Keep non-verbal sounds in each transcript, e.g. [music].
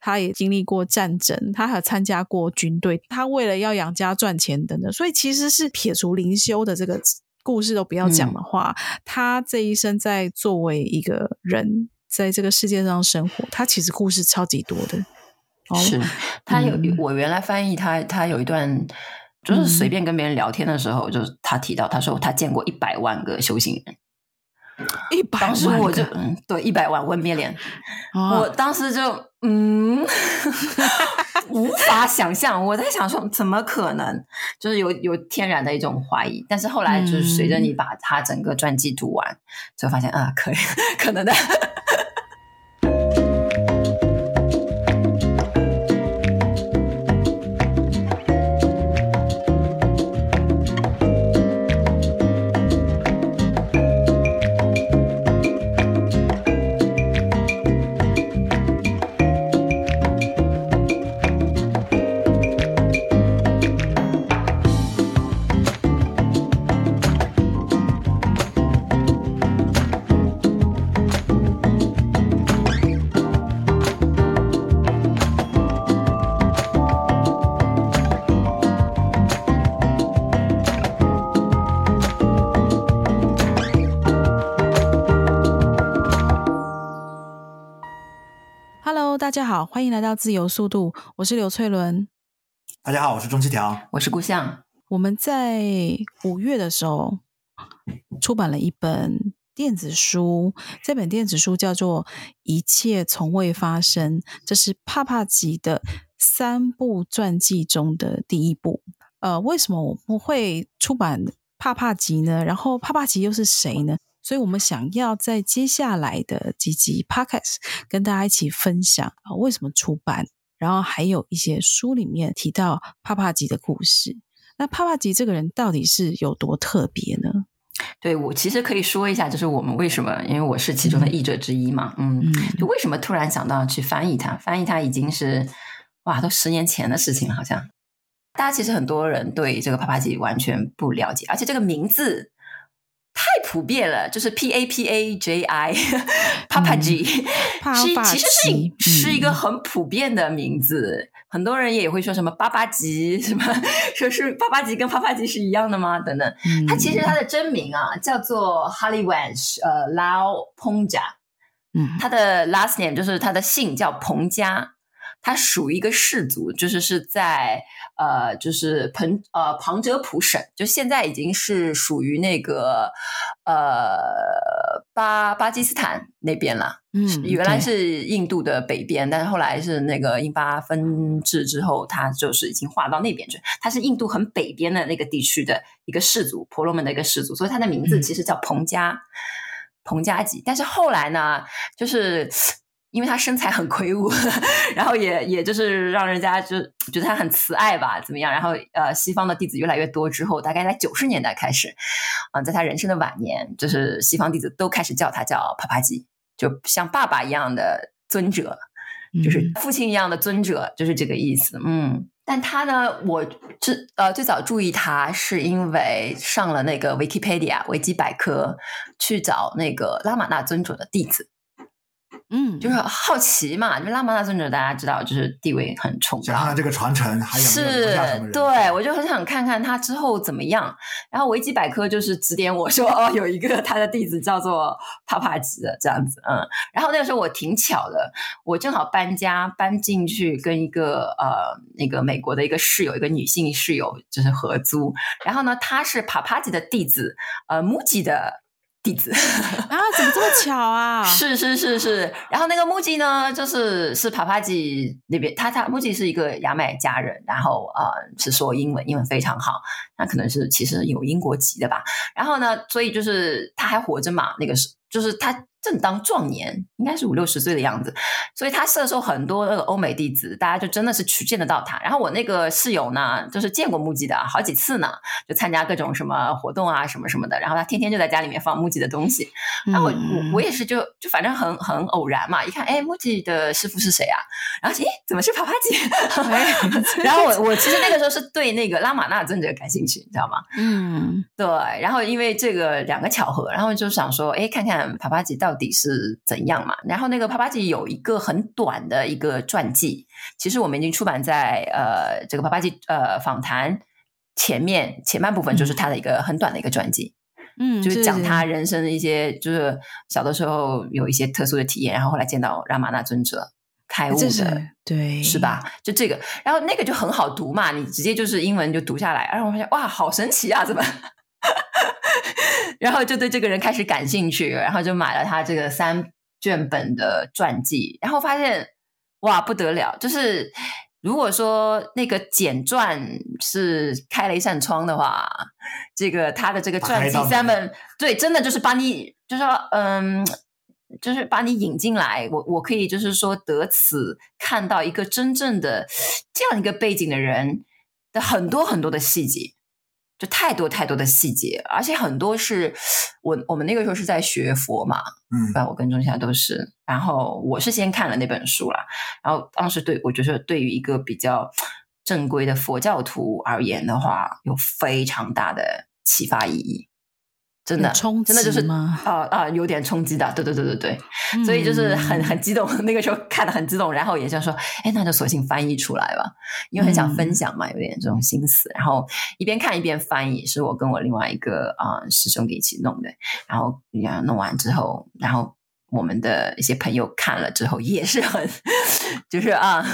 他也经历过战争，他还参加过军队，他为了要养家赚钱等等，所以其实是撇除灵修的这个故事都不要讲的话，嗯、他这一生在作为一个人在这个世界上生活，他其实故事超级多的。是。[laughs] 他有、嗯、我原来翻译他，他有一段就是随便跟别人聊天的时候，嗯、就是他提到他说他见过一百万个修行人，一百万，当时我就嗯对一百万 one million，我当时就嗯 [laughs] 无法想象，我在想说怎么可能，就是有有天然的一种怀疑，但是后来就是随着你把他整个传记读完，就发现啊可以可能的。大家好，欢迎来到自由速度，我是刘翠伦。大家好，我是钟七条，我是顾象。我们在五月的时候出版了一本电子书，这本电子书叫做《一切从未发生》，这是帕帕吉的三部传记中的第一部。呃，为什么我们会出版帕帕吉呢？然后帕帕吉又是谁呢？所以我们想要在接下来的几集 Podcast 跟大家一起分享啊，为什么出版，然后还有一些书里面提到帕帕吉的故事。那帕帕吉这个人到底是有多特别呢？对，我其实可以说一下，就是我们为什么，因为我是其中的译者之一嘛，嗯，嗯，就为什么突然想到去翻译它？翻译它已经是哇，都十年前的事情了，好像大家其实很多人对这个帕帕吉完全不了解，而且这个名字。太普遍了，就是 P A P A J I，Papaji，[laughs] 是其实是是一个很普遍的名字，嗯、很多人也会说什么巴巴吉，什么说是巴巴吉跟帕帕吉是一样的吗？等等，嗯、他其实他的真名啊叫做 Harivansh 呃 Lao Phongja，嗯，他的 last name 就是他的姓叫彭家。他属于一个氏族，就是是在呃，就是彭呃旁遮普省，就现在已经是属于那个呃巴巴基斯坦那边了。嗯，原来是印度的北边，但是后来是那个印巴分治之后，它就是已经划到那边去。它是印度很北边的那个地区的一个氏族，婆罗门的一个氏族，所以它的名字其实叫彭加，嗯、彭加吉。但是后来呢，就是。因为他身材很魁梧，[laughs] 然后也也就是让人家就觉得他很慈爱吧，怎么样？然后呃，西方的弟子越来越多之后，大概在九十年代开始，嗯、呃，在他人生的晚年，就是西方弟子都开始叫他叫帕帕吉，就像爸爸一样的尊者，就是父亲一样的尊者，就是这个意思。嗯，但他呢，我最呃最早注意他是因为上了那个 Wikipedia 维基百科去找那个拉玛那尊者的弟子。嗯，就是好奇嘛，就拉玛那尊者大家知道，就是地位很崇高，想看这个传承还有是，对，我就很想看看他之后怎么样。然后维基百科就是指点我说，哦，有一个他的弟子叫做帕帕吉的这样子，嗯。然后那个时候我挺巧的，我正好搬家搬进去，跟一个呃那个美国的一个室友，一个女性室友就是合租。然后呢，他是帕帕吉的弟子，呃，木吉的。弟子 [laughs] 啊，怎么这么巧啊？[laughs] 是是是是，然后那个木吉呢，就是是帕帕吉那边，他他木吉是一个牙买加人，然后呃是说英文，英文非常好，那可能是其实有英国籍的吧。然后呢，所以就是他还活着嘛，那个是就是他。正当壮年，应该是五六十岁的样子，所以他射受很多那个欧美弟子，大家就真的是去见得到他。然后我那个室友呢，就是见过木吉的好几次呢，就参加各种什么活动啊，什么什么的。然后他天天就在家里面放木吉的东西。然后我我我也是就就反正很很偶然嘛，一看哎，木吉的师傅是谁啊？然后诶，怎么是帕帕吉？[laughs] 然后我我其实那个时候是对那个拉玛那尊者感兴趣，你知道吗？嗯，对。然后因为这个两个巧合，然后就想说，哎，看看帕帕吉到底是怎样嘛。然后那个帕帕吉有一个很短的一个传记，其实我们已经出版在呃这个帕帕吉呃访谈前面前半部分，就是他的一个很短的一个传记，嗯，就是讲他人生的一些，就是小的时候有一些特殊的体验，然后后来见到拉玛那尊者。开悟的，对，是吧？就这个，然后那个就很好读嘛，你直接就是英文就读下来，然后我发现哇，好神奇啊，怎么？然后就对这个人开始感兴趣，然后就买了他这个三卷本的传记，然后发现哇，不得了！就是如果说那个简传是开了一扇窗的话，这个他的这个传记三本，对，真的就是把你，就是说，嗯。就是把你引进来，我我可以就是说得此看到一个真正的这样一个背景的人的很多很多的细节，就太多太多的细节，而且很多是我我们那个时候是在学佛嘛，嗯，我跟钟夏都是，然后我是先看了那本书啦，然后当时对我觉得对于一个比较正规的佛教徒而言的话，有非常大的启发意义。真的，冲真的就是啊啊、呃呃，有点冲击的，对对对对对，嗯、所以就是很很激动，那个时候看的很激动，然后也就说，哎，那就索性翻译出来吧，因为很想分享嘛，嗯、有点这种心思，然后一边看一边翻译，是我跟我另外一个啊、呃、师兄弟一起弄的，然后呀弄完之后，然后我们的一些朋友看了之后也是很，[laughs] 就是啊，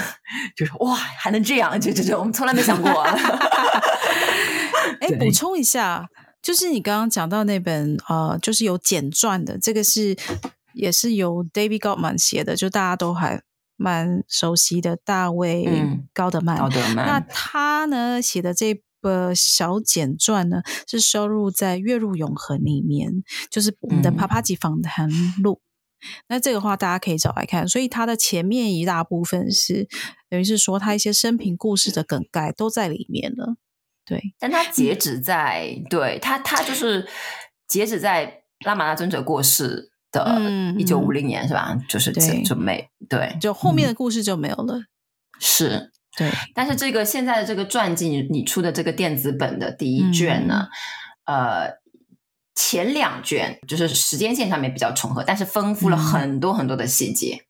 就是哇，还能这样，就就就我们从来没想过、啊 [laughs] [laughs] 哎，补充一下。就是你刚刚讲到那本呃，就是有简传的，这个是也是由 David Goldman 写的，就大家都还蛮熟悉的大卫高德曼。高德曼。那他呢写的这本小简传呢，是收录在《月入永恒》里面，就是我们的帕帕吉访谈录。嗯、那这个话大家可以找来看，所以他的前面一大部分是等于是说他一些生平故事的梗概都在里面了。对，但他截止在、嗯、对他，他就是截止在拉玛那尊者过世的一九五零年，嗯、是吧？就是准备对，对，就后面的故事就没有了。嗯、是，对。但是这个现在的这个传记，你出的这个电子本的第一卷呢，嗯、呃，前两卷就是时间线上面比较重合，但是丰富了很多很多的细节。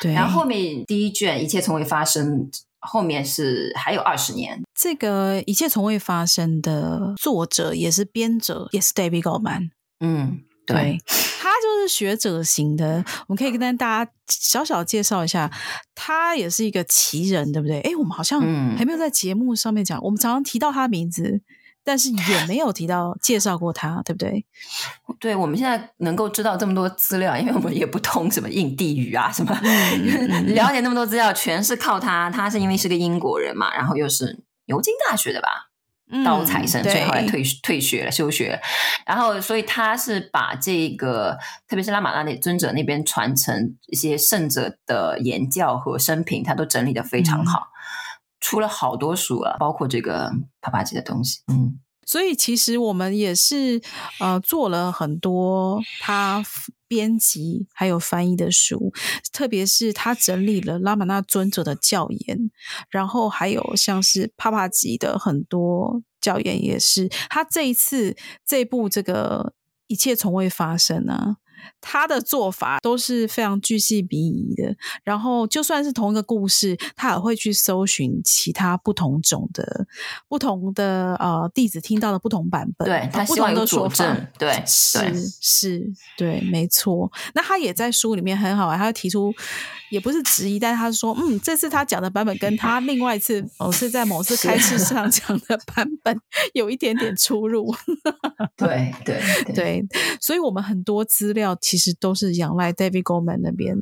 对、嗯，然后后面第一卷一切从未发生。后面是还有二十年，这个一切从未发生的作者也是编者，也是 David Goldman。嗯，对，对，他就是学者型的。我们可以跟大家小小介绍一下，他也是一个奇人，对不对？哎，我们好像还没有在节目上面讲，嗯、我们常常提到他的名字。但是也没有提到介绍过他，对不对？[laughs] 对，我们现在能够知道这么多资料，因为我们也不通什么印地语啊，什么、嗯、[laughs] 了解那么多资料，全是靠他。他是因为是个英国人嘛，然后又是牛津大学的吧，嗯、高材生，所以后来退退学了，休学。然后，所以他是把这个，特别是拉玛那那尊者那边传承一些圣者的言教和生平，他都整理的非常好。嗯出了好多书啊，包括这个帕帕吉的东西。嗯，所以其实我们也是呃做了很多他编辑还有翻译的书，特别是他整理了拉玛那尊者的教言，然后还有像是帕帕吉的很多教言，也是他这一次这部这个一切从未发生啊。他的做法都是非常巨细靡遗的，然后就算是同一个故事，他也会去搜寻其他不同种的、不同的呃弟子听到的不同版本，对，他不同的说法，对，是对是，对，没错。那他也在书里面很好玩，他会提出也不是质疑，但是他说，嗯，这次他讲的版本跟他另外一次哦是在某次开示上 [laughs] 讲的版本有一点点出入，对对对，[laughs] 对，所以我们很多资料。其实都是仰赖 David Goldman 那边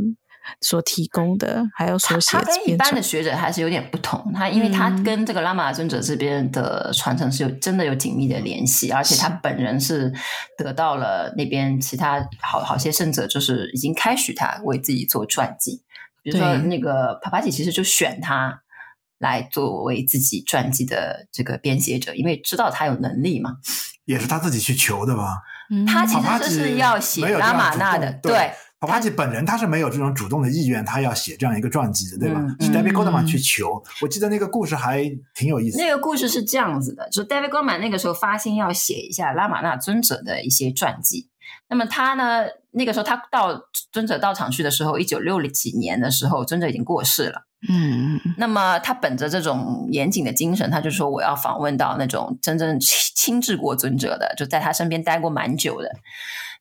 所提供的，还有所写。他跟一般的学者还是有点不同，他因为他跟这个拉玛尊者这边的传承是有真的有紧密的联系，而且他本人是得到了那边其他好好些圣者，就是已经开许他为自己做传记。比如说那个帕帕吉，其实就选他来作为自己传记的这个编写者，因为知道他有能力嘛。也是他自己去求的吧？他其实就是要写拉玛纳的，对，帕帕吉本人他是没有这种主动的意愿，他要写这样一个传记的，对吧？嗯、是 David Goldman 去求。嗯、我记得那个故事还挺有意思。那个故事是这样子的，就是 David Goldman 那个时候发心要写一下拉玛纳尊者的一些传记。那么他呢，那个时候他到尊者道场去的时候，一九六几年的时候，尊者已经过世了。嗯，那么他本着这种严谨的精神，他就说我要访问到那种真正亲亲至过尊者的，就在他身边待过蛮久的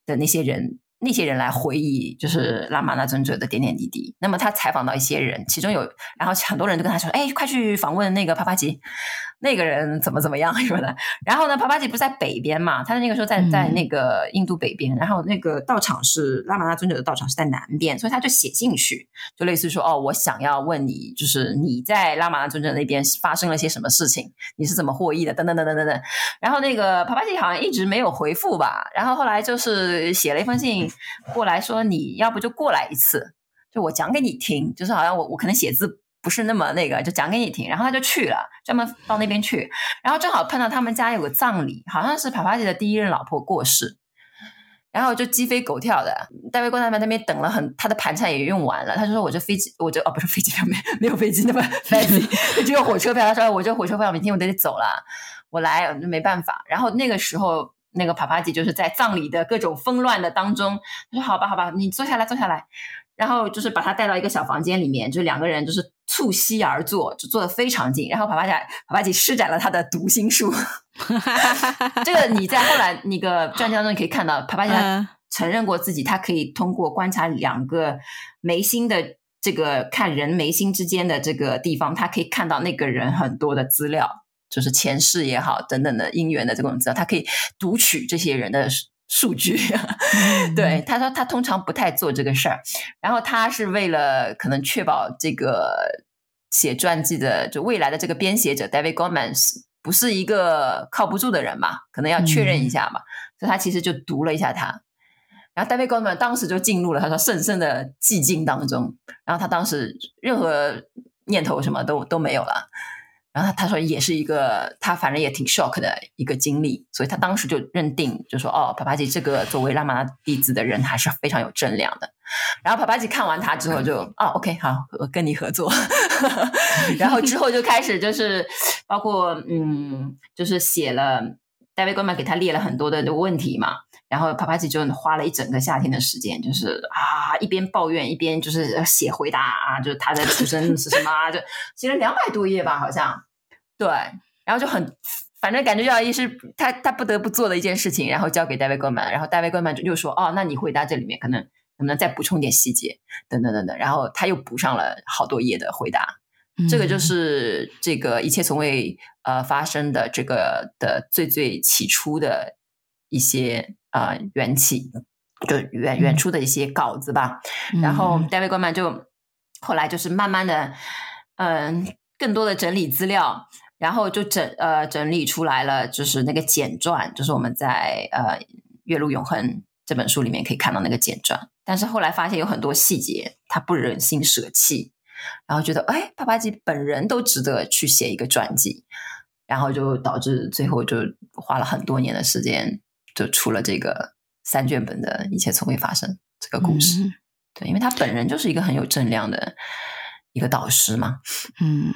的那些人。那些人来回忆，就是拉玛那尊者的点点滴滴。那么他采访到一些人，其中有，然后很多人都跟他说：“哎，快去访问那个帕帕吉，[laughs] 那个人怎么怎么样什么的。”然后呢，帕帕吉不是在北边嘛？他的那个时候在在那个印度北边，嗯、然后那个道场是拉玛那尊者的道场是在南边，所以他就写进去，就类似说：“哦，我想要问你，就是你在拉玛那尊者那边发生了些什么事情？你是怎么获益的？等等等等等等。”然后那个帕帕吉好像一直没有回复吧？然后后来就是写了一封信。过来说，你要不就过来一次，就我讲给你听，就是好像我我可能写字不是那么那个，就讲给你听。然后他就去了，专门到那边去，然后正好碰到他们家有个葬礼，好像是帕帕姐的第一任老婆过世，然后就鸡飞狗跳的。戴维关他们那边等了很，他的盘缠也用完了，他就说我这飞机，我这哦不是飞机票 [laughs] 没没有飞机那么 [laughs] fancy，只有火车票。他说我这火车票明天我得走了，我来我就没办法。然后那个时候。那个帕帕姐就是在葬礼的各种纷乱的当中，他说：“好吧，好吧，你坐下来，坐下来。”然后就是把他带到一个小房间里面，就两个人就是促膝而坐，就坐得非常近。然后帕帕吉帕帕姐施展了他的读心术，[laughs] 这个你在后来 [laughs] 那个传记当中你可以看到，帕帕吉他承认过自己，他可以通过观察两个眉心的这个看人眉心之间的这个地方，他可以看到那个人很多的资料。就是前世也好，等等的因缘的这种资料，他可以读取这些人的数 [laughs] 据。嗯、对，他说他通常不太做这个事儿，然后他是为了可能确保这个写传记的就未来的这个编写者 David Goldman 不是一个靠不住的人嘛，可能要确认一下嘛，嗯、所以他其实就读了一下他，然后 David Goldman 当时就进入了他说深深的寂静当中，然后他当时任何念头什么都都没有了。然后他他说也是一个，他反正也挺 shock 的一个经历，所以他当时就认定，就说哦，帕帕吉这个作为拉玛拉弟子的人还是非常有正量的。然后帕帕吉看完他之后就啊、哦、OK 好，我跟你合作。[laughs] 然后之后就开始就是包括嗯，就是写了 David Goldman 给他列了很多的问题嘛，然后帕帕奇就花了一整个夏天的时间，就是啊一边抱怨一边就是写回答啊，就是他的出生是什么啊，就写了两百多页吧，好像。对，然后就很，反正感觉要一是他他不得不做的一件事情，然后交给戴维戈曼，然后戴维戈曼就又说哦，那你回答这里面可能能不能再补充点细节，等等等等，然后他又补上了好多页的回答，嗯、这个就是这个一切从未呃发生的这个的最最起初的一些呃缘起，就原原初的一些稿子吧，嗯、然后戴维戈曼就后来就是慢慢的嗯、呃、更多的整理资料。然后就整呃整理出来了，就是那个简传，就是我们在呃《月路永恒》这本书里面可以看到那个简传。但是后来发现有很多细节，他不忍心舍弃，然后觉得哎，帕帕吉本人都值得去写一个传记，然后就导致最后就花了很多年的时间，就出了这个三卷本的一切从未发生这个故事。嗯、对，因为他本人就是一个很有正量的一个导师嘛。嗯。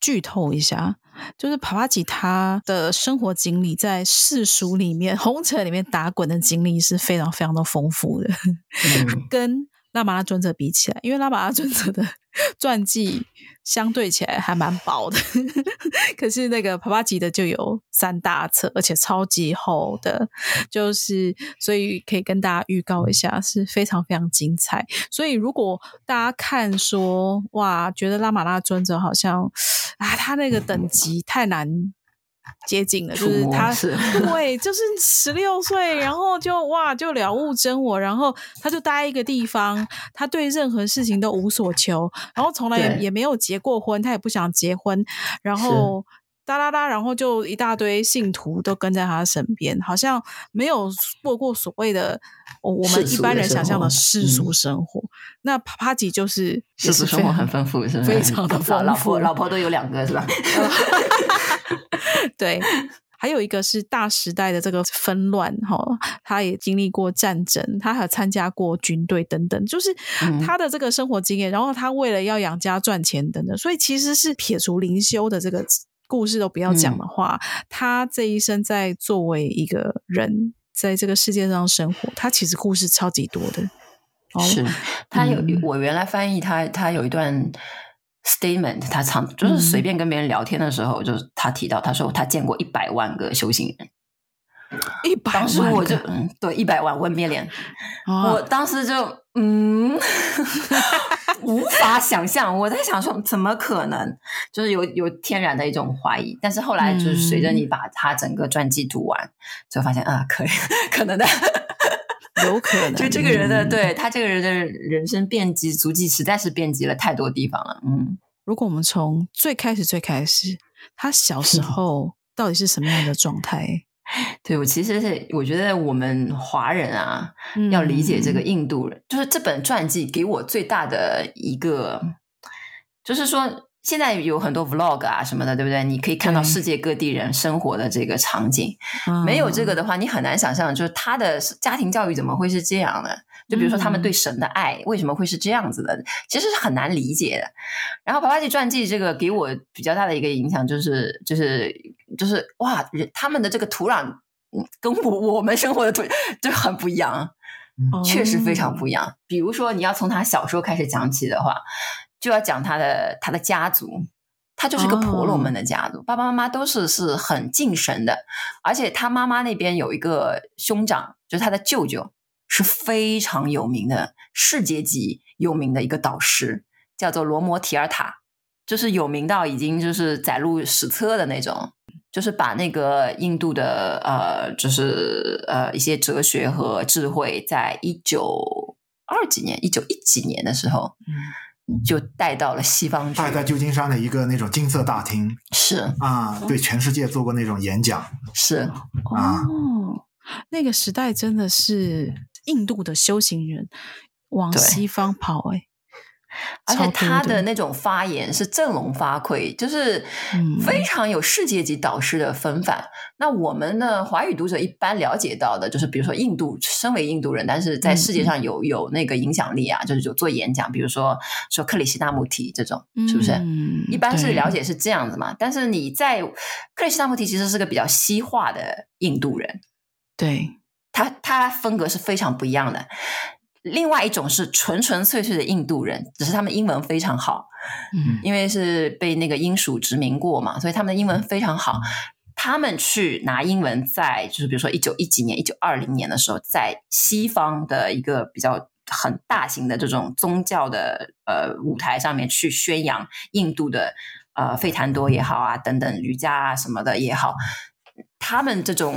剧透一下，就是帕帕吉他的生活经历，在世俗里面、红尘里面打滚的经历是非常非常的丰富的，嗯、[laughs] 跟拉玛拉尊者比起来，因为拉玛拉尊者的 [laughs] 传记相对起来还蛮薄的，[laughs] 可是那个帕帕吉的就有三大册，而且超级厚的，就是所以可以跟大家预告一下，是非常非常精彩。所以如果大家看说哇，觉得拉玛拉尊者好像啊，他那个等级太难。接近了，就是他，对，就是十六岁，然后就哇，就了悟真我，然后他就待一个地方，他对任何事情都无所求，然后从来也也没有结过婚，他也不想结婚，然后哒哒哒，然后就一大堆信徒都跟在他身边，好像没有过过所谓的我们一般人想象的世俗生活。那帕帕吉就是世俗生活很丰富，是吧？非常的 [laughs] 丰富，老婆老婆都有两个，是吧？[laughs] 对，还有一个是大时代的这个纷乱哈，他也经历过战争，他还有参加过军队等等，就是他的这个生活经验。嗯、然后他为了要养家赚钱等等，所以其实是撇除灵修的这个故事都不要讲的话，嗯、他这一生在作为一个人在这个世界上生活，他其实故事超级多的。是他有、嗯、我原来翻译他，他有一段。statement，他常就是随便跟别人聊天的时候，嗯、就是他提到，他说他见过一百万个修行人，一百万，当时我就嗯，对，一百万问面脸，哦、我当时就嗯，[laughs] 无法想象，我在想说怎么可能，就是有有天然的一种怀疑，但是后来就是随着你把他整个传记读完，嗯、就发现啊，可以 [laughs] 可能的。有可 [laughs] 能，就这个人的，嗯、对他这个人的人生遍及足迹，实在是遍及了太多地方了。嗯，如果我们从最开始最开始，他小时候到底是什么样的状态？对，我其实是我觉得我们华人啊，嗯、要理解这个印度人，就是这本传记给我最大的一个，就是说。现在有很多 vlog 啊什么的，对不对？你可以看到世界各地人生活的这个场景。嗯、没有这个的话，你很难想象，就是他的家庭教育怎么会是这样的？就比如说他们对神的爱为什么会是这样子的？其实是很难理解的。然后《帕帕吉传记》这个给我比较大的一个影响，就是就是就是哇，他们的这个土壤跟我我们生活的土就很不一样，确实非常不一样。比如说，你要从他小时候开始讲起的话。就要讲他的他的家族，他就是个婆罗门的家族，oh. 爸爸妈妈都是是很敬神的，而且他妈妈那边有一个兄长，就是他的舅舅，是非常有名的世界级有名的一个导师，叫做罗摩提尔塔，就是有名到已经就是载入史册的那种，就是把那个印度的呃，就是呃一些哲学和智慧，在一九二几年、一九一几年的时候。嗯就带到了西方去，带在旧金山的一个那种金色大厅，是啊，对全世界做过那种演讲，是啊，哦，那个时代真的是印度的修行人往西方跑，欸，哎。而且他的那种发言是振聋发聩，就是非常有世界级导师的风范。嗯、那我们呢，华语读者一般了解到的，就是比如说印度，身为印度人，但是在世界上有有那个影响力啊，嗯、就是有做演讲，比如说说克里希那穆提这种，是不是？嗯、一般是了解是这样子嘛。但是你在克里希那穆提其实是个比较西化的印度人，对他，他风格是非常不一样的。另外一种是纯纯粹粹的印度人，只是他们英文非常好，嗯，因为是被那个英属殖民过嘛，所以他们的英文非常好。他们去拿英文在，就是比如说一九一几年、一九二零年的时候，在西方的一个比较很大型的这种宗教的呃舞台上面去宣扬印度的呃费檀多也好啊，等等瑜伽啊什么的也好。他们这种，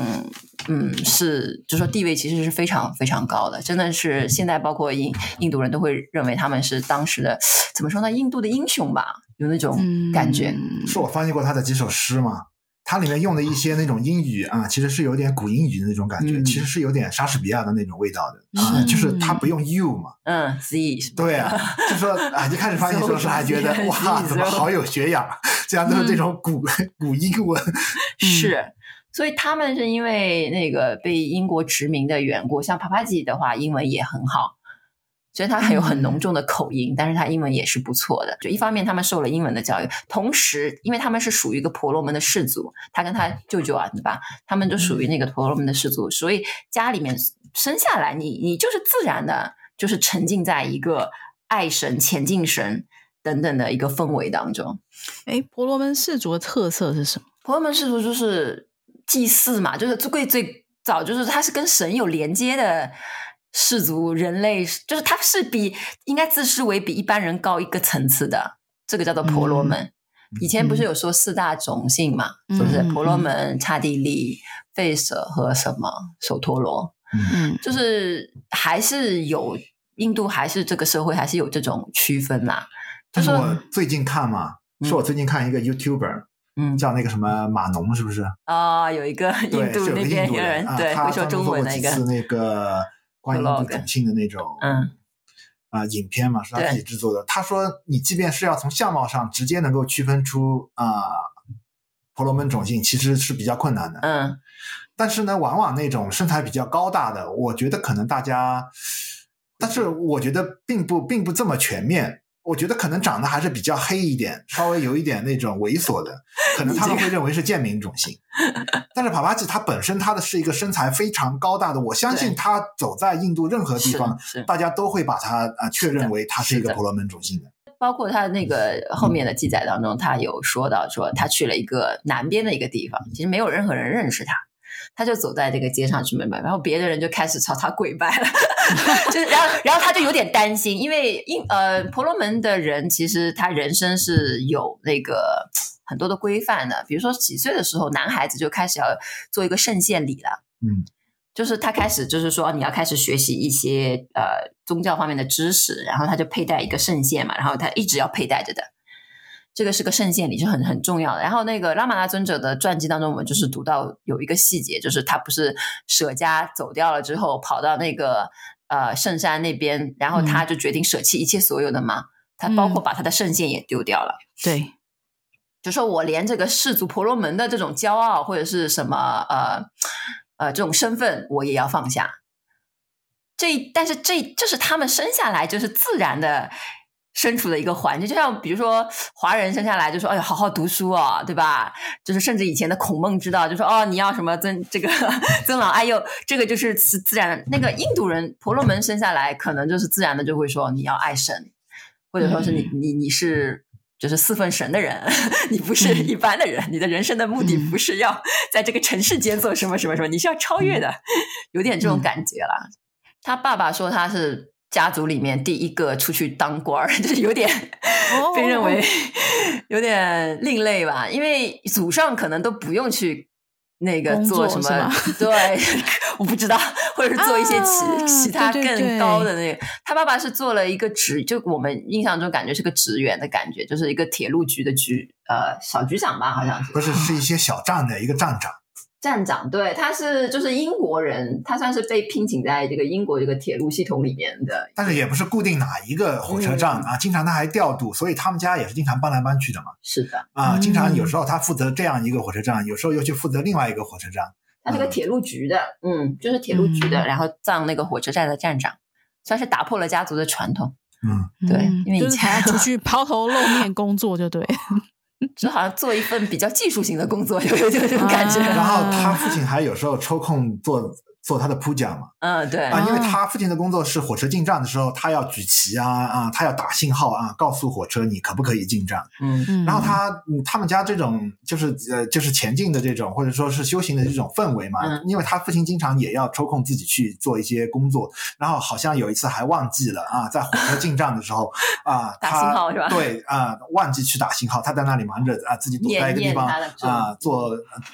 嗯，是，就是说地位其实是非常非常高的，真的是现在包括印印度人都会认为他们是当时的怎么说呢，印度的英雄吧，有那种感觉。嗯、是我翻译过他的几首诗嘛，他里面用的一些那种英语啊，其实是有点古英语的那种感觉，嗯、其实是有点莎士比亚的那种味道的，嗯、啊，就是他不用 you 嘛，嗯，z，对啊，就说啊，一开始翻译的 [laughs] 时候是还觉得哇，怎么好有学养，这样都是这种古、嗯、古英文，是。所以他们是因为那个被英国殖民的缘故，像帕帕吉的话，英文也很好，所以他还有很浓重的口音，嗯、但是他英文也是不错的。就一方面他们受了英文的教育，同时因为他们是属于一个婆罗门的氏族，他跟他舅舅啊，对吧？他们就属于那个婆罗门的氏族，所以家里面生下来你，你你就是自然的，就是沉浸在一个爱神、前进神等等的一个氛围当中。哎，婆罗门氏族的特色是什么？婆罗门氏族就是。祭祀嘛，就是最最早就是它是跟神有连接的氏族，人类就是它是比应该自视为比一般人高一个层次的，这个叫做婆罗门。嗯、以前不是有说四大种姓嘛，是不是？婆罗门、刹帝利、吠舍和什么首陀罗？嗯，就是还是有印度，还是这个社会还是有这种区分啦。就是我最近看嘛，是我最近看一个 YouTuber。嗯，叫那个什么马农是不是？啊，有一个印度那边有人，对，会说中文那个。他做过几次那个 [laughs] 关于印度种姓的那种，嗯，啊，影片嘛，是他自己制作的。他说，你即便是要从相貌上直接能够区分出啊婆罗门种姓其实是比较困难的。嗯，但是呢，往往那种身材比较高大的，我觉得可能大家，但是我觉得并不并不这么全面。我觉得可能长得还是比较黑一点，稍微有一点那种猥琐的，可能他们会认为是贱民种姓。但是帕帕吉他本身他的是一个身材非常高大的，我相信他走在印度任何地方，大家都会把他啊确认为他是一个婆罗门种姓的。包括他那个后面的记载当中，他有说到说他去了一个南边的一个地方，其实没有任何人认识他。他就走在这个街上去买卖，然后别的人就开始朝他跪拜了，[laughs] 就是然后然后他就有点担心，因为因呃婆罗门的人其实他人生是有那个很多的规范的，比如说几岁的时候男孩子就开始要做一个圣献礼了，嗯，就是他开始就是说你要开始学习一些呃宗教方面的知识，然后他就佩戴一个圣线嘛，然后他一直要佩戴着的。这个是个圣献礼，是很很重要的。然后那个拉玛拉尊者的传记当中，我们就是读到有一个细节，就是他不是舍家走掉了之后，跑到那个呃圣山那边，然后他就决定舍弃一切所有的嘛。嗯、他包括把他的圣献也丢掉了。对，就说我连这个氏族婆罗门的这种骄傲或者是什么呃呃这种身份，我也要放下。这但是这这是他们生下来就是自然的。身处的一个环境，就像比如说华人生下来就说：“哎呀，好好读书哦，对吧？”就是甚至以前的孔孟之道，就说：“哦，你要什么尊这个尊老爱幼，这个就是自自然。”那个印度人婆罗门生下来，可能就是自然的就会说：“你要爱神，或者说是你你你是就是四份神的人，[laughs] 你不是一般的人，你的人生的目的不是要 [laughs] 在这个尘世间做什么什么什么，你是要超越的，有点这种感觉啦。”他爸爸说他是。家族里面第一个出去当官儿，[laughs] 就是有点被认为 [laughs] 有点另类吧，因为祖上可能都不用去那个做什么，[laughs] 对，我不知道，或者是做一些其、啊、其他更高的那个。他爸爸是做了一个职，就我们印象中感觉是个职员的感觉，就是一个铁路局的局，呃，小局长吧，好像是，不是，是一些小站的一个站长。站长，对，他是就是英国人，他算是被聘请在这个英国这个铁路系统里面的，但是也不是固定哪一个火车站、嗯、啊，经常他还调度，所以他们家也是经常搬来搬去的嘛。是的，啊，经常有时候他负责这样一个火车站，有时候又去负责另外一个火车站。他是个铁路局的，嗯，嗯，就是铁路局的，然后当那个火车站的站长，算是打破了家族的传统。嗯，对，因为以前出去抛头露面工作，就对。就好像做一份比较技术性的工作，有有这种感觉。[laughs] 然后他父亲还有时候抽空做。做他的铺讲嘛，嗯，对啊，因为他父亲的工作是火车进站的时候，他要举旗啊啊，他要打信号啊，告诉火车你可不可以进站。嗯嗯。然后他他们家这种就是呃就是前进的这种或者说是修行的这种氛围嘛，嗯，因为他父亲经常也要抽空自己去做一些工作，然后好像有一次还忘记了啊，在火车进站的时候啊，[laughs] 打信号是吧？对啊，忘记去打信号，他在那里忙着啊，自己躲在一个地方啊，做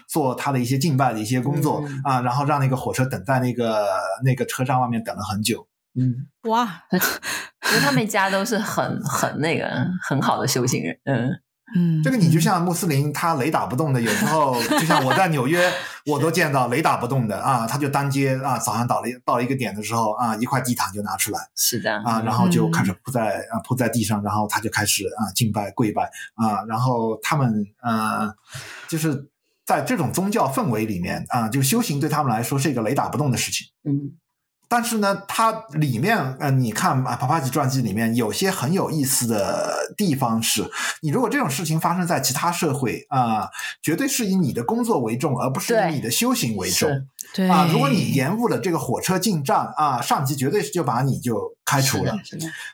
做他的一些敬拜的一些工作啊，然后让那个火车等在那个。那个车站外面等了很久，嗯，哇，[laughs] 因为他们家都是很很那个很好的修行人，嗯。嗯，这个你就像穆斯林，他雷打不动的，有时候就像我在纽约，[laughs] 我都见到雷打不动的啊，他就当街啊，早上到了到了一个点的时候啊，一块地毯就拿出来，是的。啊，然后就开始铺在啊铺在地上，然后他就开始啊敬拜跪拜。啊，然后他们呃就是。在这种宗教氛围里面啊，就修行对他们来说是一个雷打不动的事情。嗯，但是呢，它里面呃，你看啊，帕帕吉传记里面有些很有意思的地方是，你如果这种事情发生在其他社会啊，绝对是以你的工作为重，而不是以你的修行为重。对。啊，如果你延误了这个火车进站啊，上级绝对是就把你就开除了。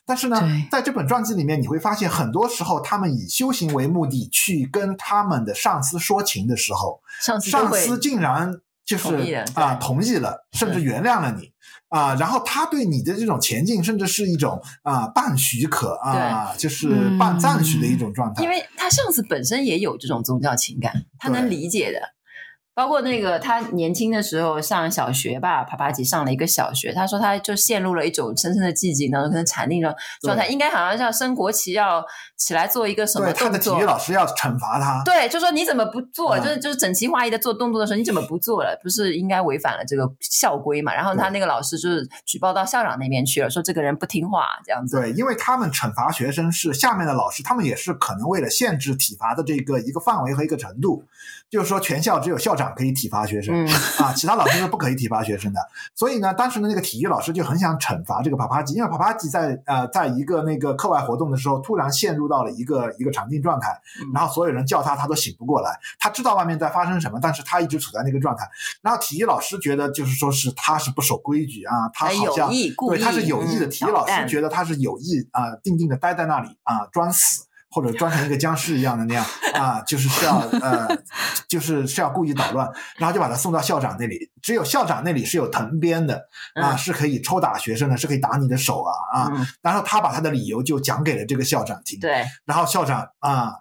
但是呢，在这本传记里面，你会发现很多时候，他们以修行为目的去跟他们的上司说情的时候，上司，上司竟然就是啊同意了，甚至原谅了你啊，然后他对你的这种前进，甚至是一种啊半许可啊，就是半赞许的一种状态。因为他上司本身也有这种宗教情感，他能理解的。包括那个他年轻的时候上小学吧，帕帕吉上了一个小学，他说他就陷入了一种深深的寂静当中，可能禅定的状态，应该好像叫升国旗要起来做一个什么动作，他的体育老师要惩罚他，对，就说你怎么不做，嗯、就是就是整齐划一的做动作的时候，你怎么不做了？不是应该违反了这个校规嘛？然后他那个老师就是举报到校长那边去了，说这个人不听话这样子。对，因为他们惩罚学生是下面的老师，他们也是可能为了限制体罚的这个一个范围和一个程度，就是说全校只有校长可以体罚学生、嗯、啊，其他老师是不可以体罚学生的。所以呢，当时的那个体育老师就很想惩罚这个帕帕吉，因为帕帕吉在呃在一个那个课外活动的时候突然陷入到了一个一个禅定状态，然后所有人叫他，他都醒不过来。他知道外面在发生什么，但是他一直处在那个状态。然后体育老师觉得就是说是他是不守规矩啊，他好像对他是有意的。体育老师觉得他是有意啊，定定的待在那里啊，装死。或者装成一个僵尸一样的那样啊，就是是要呃，就是是要故意捣乱，然后就把他送到校长那里。只有校长那里是有藤鞭的啊，嗯、是可以抽打学生的，是可以打你的手啊啊。嗯、然后他把他的理由就讲给了这个校长听。对，然后校长啊。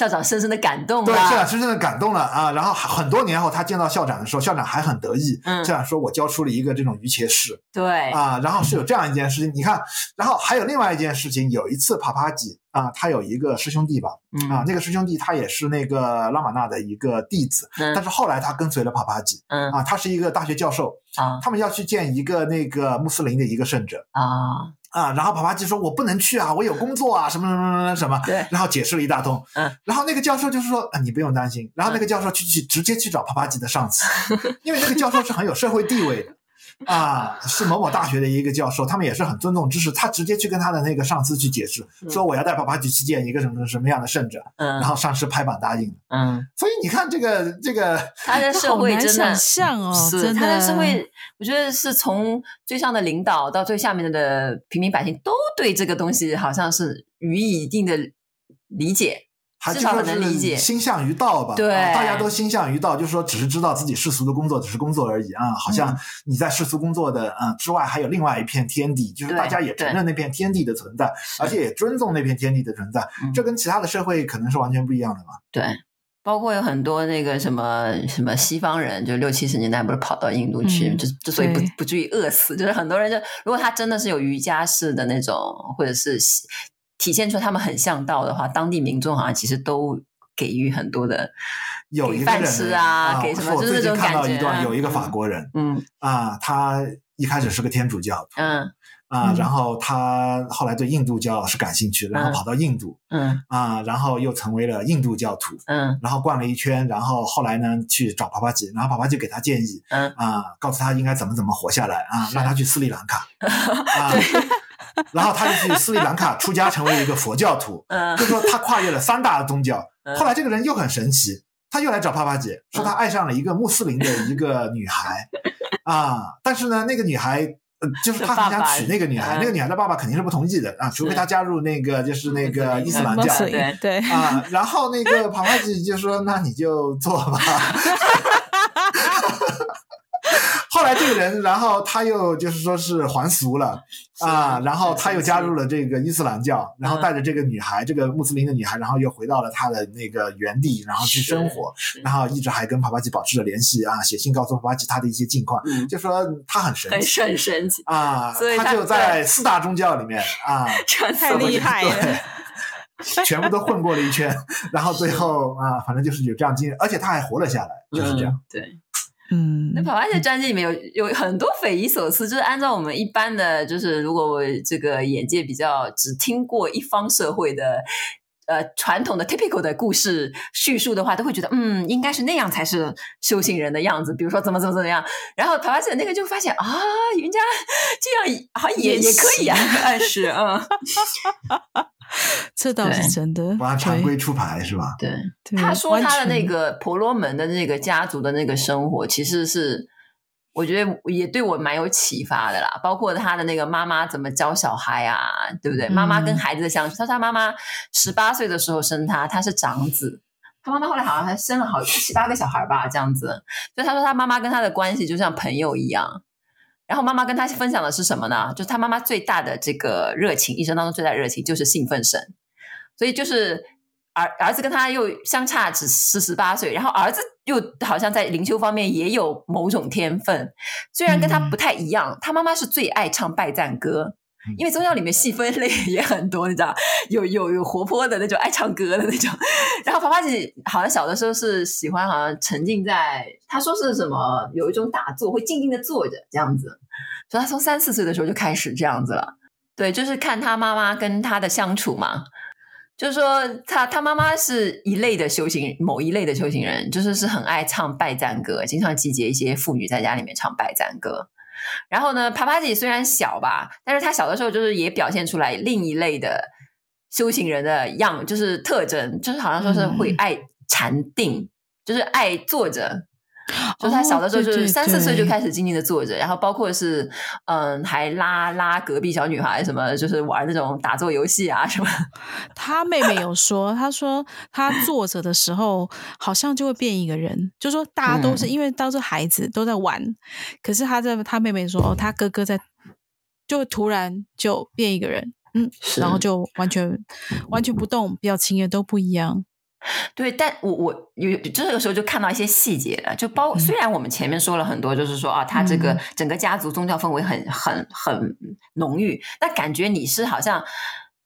校长深深的感动了，对，校长深深的感动了啊！然后很多年后，他见到校长的时候，校长还很得意。嗯，校长说：“我教出了一个这种瑜伽士。”对啊，然后是有这样一件事情，你看，然后还有另外一件事情，有一次帕帕吉啊，他有一个师兄弟吧，啊，那个师兄弟他也是那个拉玛纳的一个弟子，但是后来他跟随了帕帕吉，嗯啊，他是一个大学教授啊，他们要去见一个那个穆斯林的一个圣者啊。啊，然后帕帕吉说：“我不能去啊，我有工作啊，什么什么什么什么。”对，然后解释了一大通。嗯，然后那个教授就是说：“啊，你不用担心。”然后那个教授去去直接去找帕帕吉的上司，[laughs] 因为那个教授是很有社会地位的。啊，是某某大学的一个教授，他们也是很尊重知识。他直接去跟他的那个上司去解释，嗯、说我要带帕帕吉去见一个什么什么样的圣者，嗯，然后上司拍板答应。嗯，所以你看这个这个，他的社会真的像哦，是真的他的社会，我觉得是从最上的领导到最下面的平民百姓，都对这个东西好像是予以一定的理解。还至少能理解，心向于道吧。对、啊，大家都心向于道，就是说，只是知道自己世俗的工作只是工作而已啊。好像你在世俗工作的啊、嗯、之外，还有另外一片天地，就是大家也承认那片天地的存在，而且也尊重那片天地的存在。这跟其他的社会可能是完全不一样的嘛。对，包括有很多那个什么什么西方人，就六七十年代不是跑到印度去，嗯、就之所以不不至于饿死，就是很多人就如果他真的是有瑜伽式的那种，或者是。体现出他们很向道的话，当地民众好像其实都给予很多的，有一饭吃啊，给什么？我最近看到一段，嗯、有一个法国人，嗯。啊，他一开始是个天主教徒，嗯啊，然后他后来对印度教是感兴趣，然后跑到印度，嗯。啊，然后又成为了印度教徒，嗯，然后逛了一圈，然后后来呢去找帕帕吉，然后帕帕吉给他建议，嗯。啊，告诉他应该怎么怎么活下来啊，让他去斯里兰卡，[laughs] 啊。[laughs] 然后他就去斯里兰卡出家，成为一个佛教徒。嗯，就说他跨越了三大宗教。后来这个人又很神奇，他又来找帕帕姐，说他爱上了一个穆斯林的一个女孩。[laughs] 啊，但是呢，那个女孩，呃，就是他很想娶那个女孩，那个女孩的爸爸肯定是不同意的啊，除非他加入那个就是那个伊斯兰教。对对啊，然后那个帕帕姐就说：“那你就做吧。” [laughs] [laughs] 后来这个人，然后他又就是说是还俗了啊，然后他又加入了这个伊斯兰教，然后带着这个女孩，这个穆斯林的女孩，然后又回到了他的那个原地，然后去生活，然后一直还跟帕帕吉保持着联系啊，写信告诉帕帕吉他的一些近况，就说他很神奇，很神奇啊，所以他就在四大宗教里面啊，太厉害了，对，[laughs] 全部都混过了一圈，然后最后啊，反正就是有这样经历，而且他还活了下来，就是这样，对。嗯，那帕帕吉的传记里面有有很多匪夷所思，就是按照我们一般的，就是如果我这个眼界比较只听过一方社会的，呃，传统的 typical 的故事叙述的话，都会觉得嗯，应该是那样才是修行人的样子，比如说怎么怎么怎么样。然后帕帕吉的那个就发现啊，人家这样好像也也可以啊，[laughs] 是啊。[laughs] [laughs] 这倒是真的，不按常规出牌是吧？对，他说他的那个婆罗门的那个家族的那个生活，其实是我觉得也对我蛮有启发的啦。包括他的那个妈妈怎么教小孩啊，对不对？妈妈跟孩子的相处，他说他妈妈十八岁的时候生他，他是长子，他妈妈后来好像还生了好七八个小孩吧，这样子。所以他说他妈妈跟他的关系就像朋友一样。然后妈妈跟他分享的是什么呢？就是他妈妈最大的这个热情，一生当中最大的热情就是兴奋神，所以就是儿儿子跟他又相差只是十八岁，然后儿子又好像在灵修方面也有某种天分，虽然跟他不太一样。嗯、他妈妈是最爱唱拜赞歌，因为宗教里面细分类也很多，你知道，有有有活泼的那种爱唱歌的那种。[laughs] 然后帕帕吉好像小的时候是喜欢，好像沉浸在他说是什么，有一种打坐会静静的坐着这样子，所以他从三四岁的时候就开始这样子了。对，就是看他妈妈跟他的相处嘛。就是说他，他他妈妈是一类的修行，某一类的修行人，就是是很爱唱拜赞歌，经常集结一些妇女在家里面唱拜赞歌。然后呢，帕帕吉虽然小吧，但是他小的时候就是也表现出来另一类的修行人的样，就是特征，就是好像说是会爱禅定，嗯、就是爱坐着。就他小的时候，就是三四岁就开始静静的坐着，哦、然后包括是嗯，还拉拉隔壁小女孩什么，就是玩那种打坐游戏啊什么。[laughs] 他妹妹有说，他说他坐着的时候好像就会变一个人，就说大家都是、嗯、因为当时孩子都在玩，可是他在他妹妹说，哦，他哥哥在，就突然就变一个人，嗯，然后就完全完全不动，表情也都不一样。[laughs] 对，但我我有这个时候就看到一些细节了，就包虽然我们前面说了很多，就是说啊，他这个整个家族宗教氛围很很很浓郁，但感觉你是好像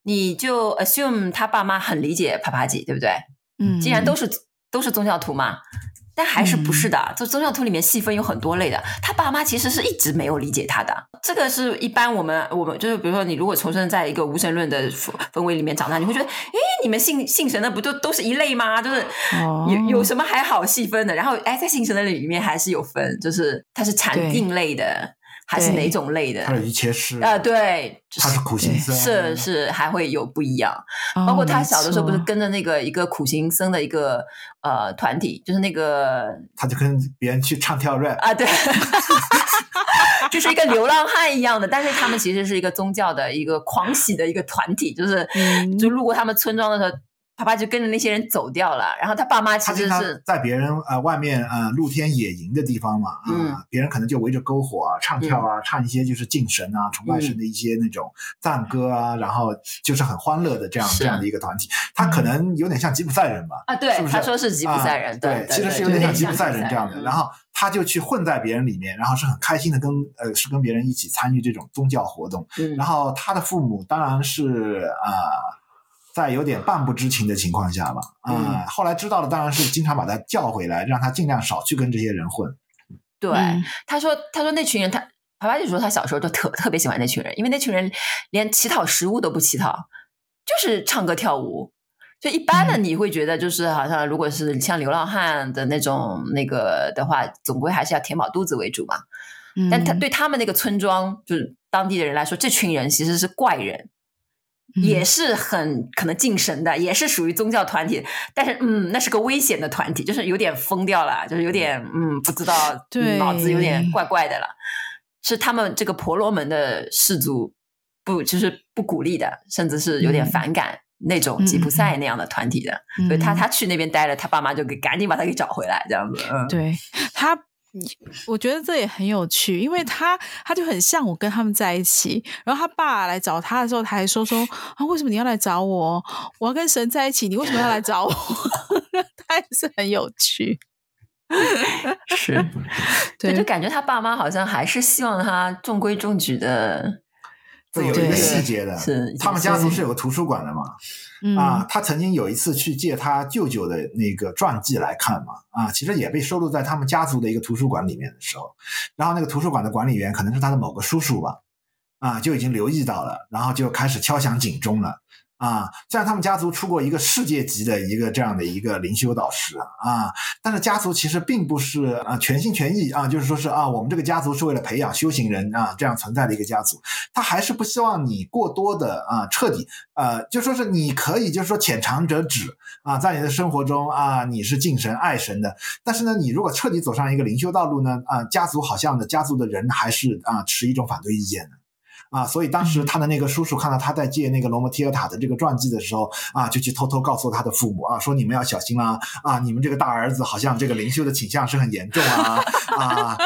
你就 assume 他爸妈很理解帕帕吉，对不对？嗯，既然都是都是宗教徒嘛。但还是不是的，这宗教徒里面细分有很多类的。他爸妈其实是一直没有理解他的。这个是一般我们我们就是比如说，你如果重生在一个无神论的氛围里面长大，你会觉得，诶，你们信信神的不都都是一类吗？就是有有什么还好细分的？然后，哎，在信神的里面还是有分，就是它是禅定类的。还是哪种类的？他的一切是啊，对，他是苦行僧，是是，还会有不一样。包括他小的时候，不是跟着那个一个苦行僧的一个呃团体，就是那个，他就跟别人去唱跳 rap 啊，对，[laughs] 就是一个流浪汉一样的，但是他们其实是一个宗教的一个狂喜的一个团体，就是就路过他们村庄的时候。爸爸就跟着那些人走掉了，然后他爸妈其实是在别人呃外面呃露天野营的地方嘛，啊、别人可能就围着篝火啊唱跳啊，嗯、唱一些就是敬神啊、崇拜神的一些那种赞歌啊，嗯、然后就是很欢乐的这样这样的一个团体。他可能有点像吉普赛人吧？啊，对，是不是？他说是吉普赛人，对，对，对，其实是有点像吉普赛人这样的。然后他就去混在别人里面，然后是很开心的跟呃是跟别人一起参与这种宗教活动。嗯、然后他的父母当然是啊。呃在有点半不知情的情况下吧，啊、嗯呃，后来知道了，当然是经常把他叫回来，让他尽量少去跟这些人混。对，嗯、他说，他说那群人，他爸爸就说他小时候就特特别喜欢那群人，因为那群人连乞讨食物都不乞讨，就是唱歌跳舞。就一般的你会觉得，就是好像如果是像流浪汉的那种那个的话，总归还是要填饱肚子为主嘛。嗯、但他对他们那个村庄，就是当地的人来说，这群人其实是怪人。也是很可能敬神的，也是属于宗教团体，但是嗯，那是个危险的团体，就是有点疯掉了，就是有点嗯，不知道，对，脑子有点怪怪的了。是他们这个婆罗门的氏族不，就是不鼓励的，甚至是有点反感那种吉普赛那样的团体的，嗯、所以他他去那边待了，他爸妈就给赶紧把他给找回来，这样子。嗯，对他。我觉得这也很有趣，因为他他就很像我跟他们在一起。然后他爸来找他的时候，他还说说 [laughs] 啊，为什么你要来找我？我要跟神在一起，你为什么要来找我？[laughs] 他也是很有趣，[laughs] 是，对，就感觉他爸妈好像还是希望他中规中矩的。这有一个细节的，是他们家族是有个图书馆的嘛？嗯、啊，他曾经有一次去借他舅舅的那个传记来看嘛，啊，其实也被收录在他们家族的一个图书馆里面的时候，然后那个图书馆的管理员可能是他的某个叔叔吧，啊，就已经留意到了，然后就开始敲响警钟了。啊，虽然他们家族出过一个世界级的一个这样的一个灵修导师啊，但是家族其实并不是啊全心全意啊，就是说是啊，我们这个家族是为了培养修行人啊这样存在的一个家族，他还是不希望你过多的啊彻底呃，就说是你可以就是说浅尝辄止啊，在你的生活中啊你是敬神爱神的，但是呢，你如果彻底走上一个灵修道路呢啊，家族好像的家族的人还是啊持一种反对意见的。啊，所以当时他的那个叔叔看到他在借那个罗摩提尔塔的这个传记的时候，啊，就去偷偷告诉他的父母啊，说你们要小心啦，啊，你们这个大儿子好像这个灵修的倾向是很严重啊，啊，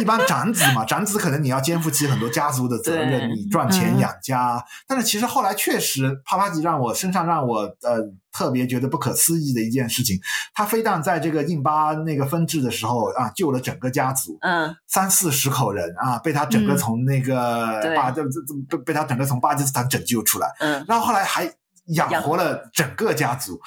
一般长子嘛，长子可能你要肩负起很多家族的责任，你赚钱养家。嗯、但是其实后来确实，帕帕吉让我身上让我呃特别觉得不可思议的一件事情，他非但在这个印巴那个分治的时候啊救了整个家族，嗯，三四十口人啊被他整个从那个巴这这被被他整个从巴基斯坦拯救出来，嗯，然后后来还养活了整个家族。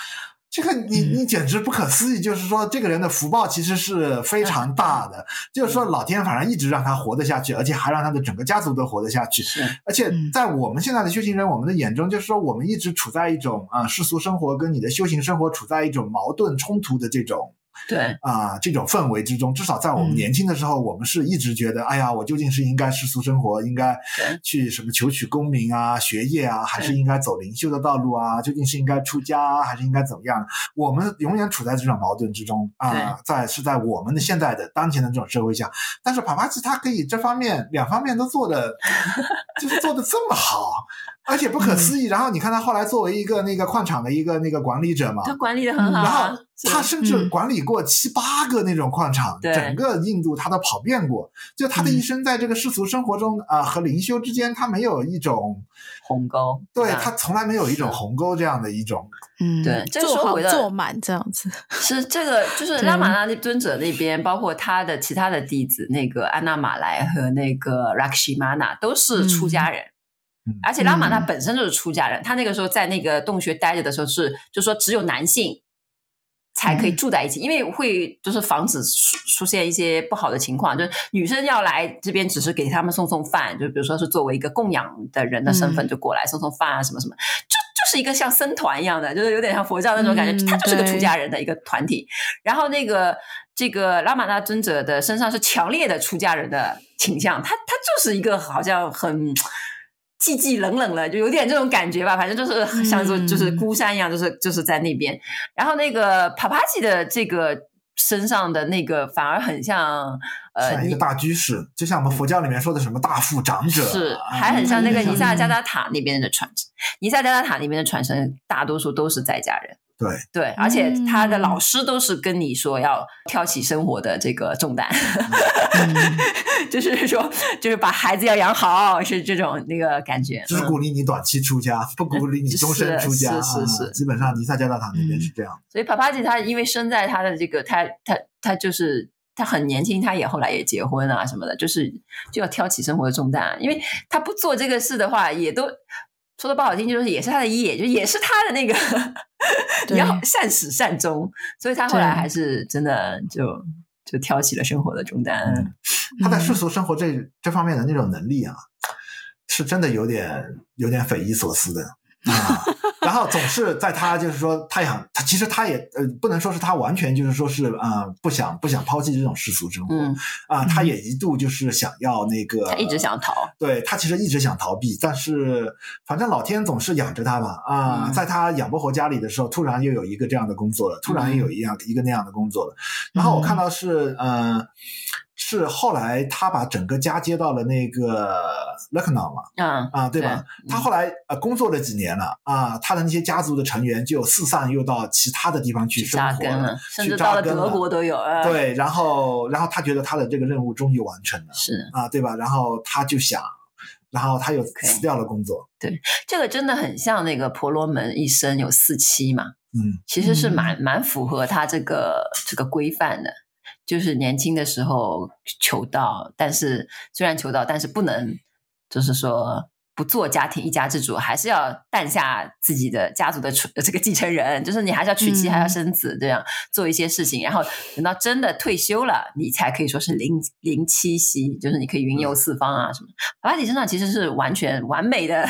这个你你简直不可思议，就是说这个人的福报其实是非常大的，就是说老天反而一直让他活得下去，而且还让他的整个家族都活得下去。而且在我们现在的修行人，我们的眼中，就是说我们一直处在一种啊世俗生活跟你的修行生活处在一种矛盾冲突的这种。对啊、呃，这种氛围之中，至少在我们年轻的时候，嗯、我们是一直觉得，哎呀，我究竟是应该世俗生活，应该去什么求取功名啊、学业啊，还是应该走灵修的道路啊？究竟是应该出家，啊，还是应该怎么样？我们永远处在这种矛盾之中啊、呃，在是在我们的现在的当前的这种社会下，但是帕帕吉他可以这方面两方面都做的，[laughs] 就是做的这么好。而且不可思议，嗯、然后你看他后来作为一个那个矿场的一个那个管理者嘛，他管理的很好，然后他甚至管理过七八个那种矿场，嗯、整个印度他都跑遍过。就他的一生在这个世俗生活中啊、嗯呃、和灵修之间，他没有一种鸿沟，对，他从来没有一种鸿沟这样的一种，嗯，对，做好坐满这样子。是这个，[laughs] 就是拉玛那尊者那边，包括他的其他的弟子，那个安娜马来和那个 Lakshmana 都是出家人。嗯而且拉玛那本身就是出家人，嗯、他那个时候在那个洞穴待着的时候是，就说只有男性才可以住在一起，嗯、因为会就是防止出出现一些不好的情况，就是女生要来这边只是给他们送送饭，就比如说是作为一个供养的人的身份就过来送送饭啊什么什么，就就是一个像僧团一样的，就是有点像佛教那种感觉，嗯、他就是个出家人的一个团体。然后那个这个拉玛那尊者的身上是强烈的出家人的倾向，他他就是一个好像很。寂寂冷冷的，就有点这种感觉吧。反正就是像说，就是孤山一样，就是就是在那边。然后那个帕帕奇的这个身上的那个，反而很像呃，像一个大居士，就像我们佛教里面说的什么大富长者，是还很像那个尼萨加达塔那边的传承。尼萨加达塔那边的传承，大多数都是在家人。对对，而且他的老师都是跟你说要挑起生活的这个重担，嗯、[laughs] 就是说，就是把孩子要养好，是这种那个感觉。就是鼓励你短期出家，不鼓励你终身出家。是是是，是，基本上尼萨加大堂那边是这样。所以帕帕吉他因为生在他的这个，他他他就是他很年轻，他也后来也结婚啊什么的，就是就要挑起生活的重担，因为他不做这个事的话，也都。说的不好听，就是也是他的业，就也是他的那个，[laughs] 你要善始善终，所以他后来还是真的就就挑起了生活的重担。嗯、他在世俗生活这这方面的那种能力啊，是真的有点有点匪夷所思的。啊，然后总是在他就是说，他想他其实他也呃不能说是他完全就是说是啊、呃、不想不想抛弃这种世俗生活，嗯。啊，他也一度就是想要那个，他一直想逃，对他其实一直想逃避，但是反正老天总是养着他吧啊，在他养不活家里的时候，突然又有一个这样的工作了，突然又有一样一个那样的工作了，然后我看到是嗯。呃是后来他把整个家接到了那个 Lucknow 嘛，嗯啊，对吧？对他后来呃工作了几年了啊，他的那些家族的成员就四散又到其他的地方去生活了，了甚至到了德国都有。啊、对，然后然后他觉得他的这个任务终于完成了，是啊，对吧？然后他就想，然后他又辞掉了工作。对，这个真的很像那个婆罗门一生有四妻嘛，嗯，其实是蛮蛮符合他这个这个规范的。就是年轻的时候求道，但是虽然求道，但是不能，就是说不做家庭一家之主，还是要诞下自己的家族的 [laughs] 这个继承人。就是你还是要娶妻，还要生子，这样做一些事情。然后等到真的退休了，你才可以说是零零七息，就是你可以云游四方啊什么。帕帕吉身上其实是完全完美的。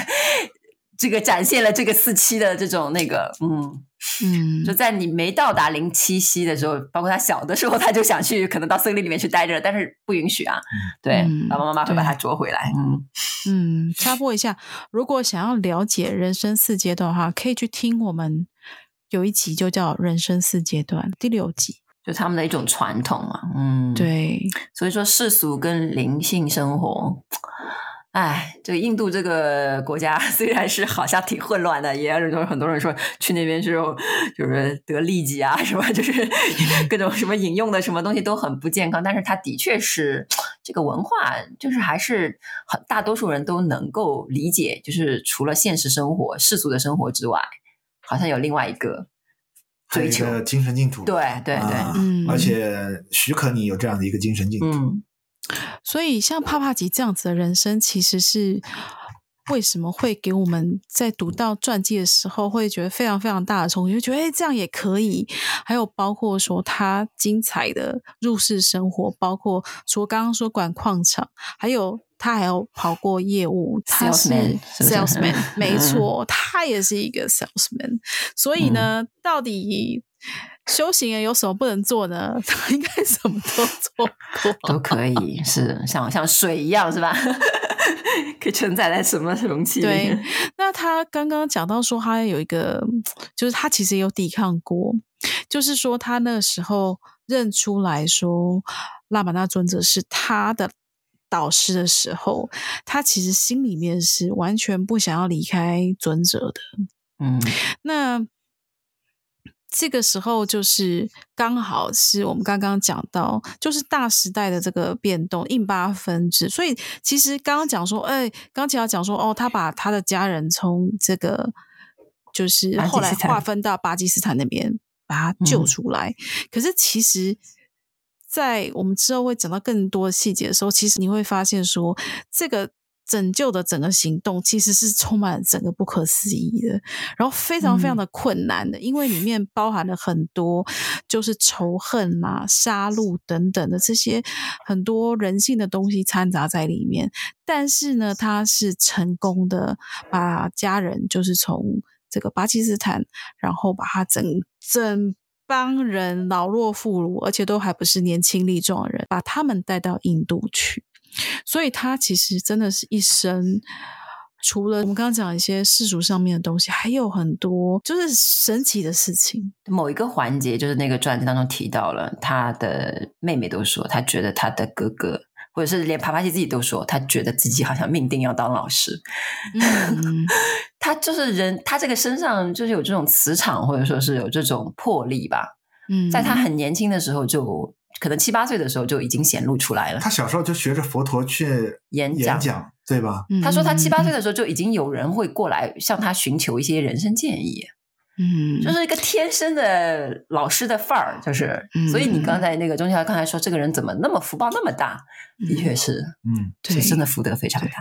这个展现了这个四期的这种那个，嗯嗯，[laughs] 就在你没到达零七夕的时候，包括他小的时候，他就想去，可能到森林里面去待着，但是不允许啊。对，嗯、爸爸妈妈会把他捉回来。嗯嗯，插播一下，如果想要了解人生四阶段的话，可以去听我们有一集就叫《人生四阶段》第六集，就他们的一种传统嘛。嗯，对，所以说世俗跟灵性生活。哎，这个印度这个国家 [laughs] 虽然是好像挺混乱的，也有很多人说去那边之后就是得痢疾啊，什么就是 [laughs] 各种什么饮用的什么东西都很不健康，但是它的确是这个文化就是还是很大多数人都能够理解，就是除了现实生活、世俗的生活之外，好像有另外一个追求，还有一个精神净土。对对对，嗯，而且许可你有这样的一个精神净土。嗯，所以像帕帕吉这样子的人生，其实是。为什么会给我们在读到传记的时候会觉得非常非常大的冲击？就觉得哎，这样也可以。还有包括说他精彩的入世生活，包括说刚刚说管矿场，还有他还有跑过业务，他是 salesman，[laughs] 没错，他也是一个 salesman。所以呢，嗯、到底修行人有什么不能做呢？[laughs] 他应该什么都做过，都可以，是像像水一样，是吧？[laughs] 可以承载在什么容器里？对，那他刚刚讲到说，他有一个，就是他其实有抵抗过，就是说他那时候认出来说，拉玛那尊者是他的导师的时候，他其实心里面是完全不想要离开尊者的。嗯，那。这个时候就是刚好是我们刚刚讲到，就是大时代的这个变动，印巴分治。所以其实刚刚讲说，哎，刚才要讲说，哦，他把他的家人从这个就是后来划分到巴基斯坦那边，把他救出来。嗯。可是其实，在我们之后会讲到更多的细节的时候，其实你会发现说这个。拯救的整个行动其实是充满整个不可思议的，然后非常非常的困难的，嗯、因为里面包含了很多就是仇恨啊、杀戮等等的这些很多人性的东西掺杂在里面。但是呢，他是成功的把家人就是从这个巴基斯坦，然后把他整整帮人老弱妇孺，而且都还不是年轻力壮的人，把他们带到印度去。所以他其实真的是一生，除了我们刚刚讲一些世俗上面的东西，还有很多就是神奇的事情。某一个环节，就是那个传记当中提到了，他的妹妹都说，他觉得他的哥哥，或者是连帕帕西自己都说，他觉得自己好像命定要当老师。嗯，[laughs] 他就是人，他这个身上就是有这种磁场，或者说是有这种魄力吧。嗯，在他很年轻的时候就。可能七八岁的时候就已经显露出来了。他小时候就学着佛陀去演讲，演讲对吧？他说他七八岁的时候就已经有人会过来向他寻求一些人生建议，嗯，就是一个天生的老师的范儿，就是。嗯、所以你刚才那个钟晓刚才说这个人怎么那么福报那么大，的确是，嗯，对真的福德非常大。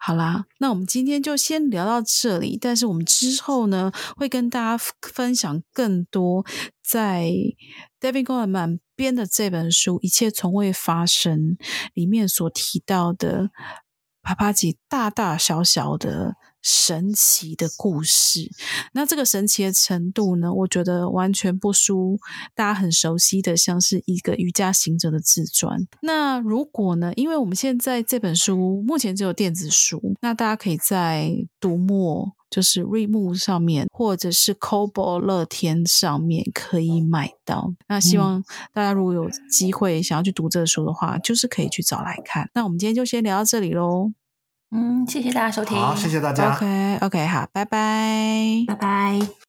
好啦，那我们今天就先聊到这里。但是我们之后呢，会跟大家分享更多在 David Goldman 编的这本书《一切从未发生》里面所提到的帕帕吉大大小小的。神奇的故事，那这个神奇的程度呢？我觉得完全不输大家很熟悉的，像是一个瑜伽行者的自传。那如果呢？因为我们现在这本书目前只有电子书，那大家可以在读墨，就是 Readmoo 上面，或者是 Kobo 乐天上面可以买到。那希望大家如果有机会想要去读这个书的话，就是可以去找来看。那我们今天就先聊到这里喽。嗯，谢谢大家收听。好，谢谢大家。OK，OK，okay, okay, 好，拜拜，拜拜。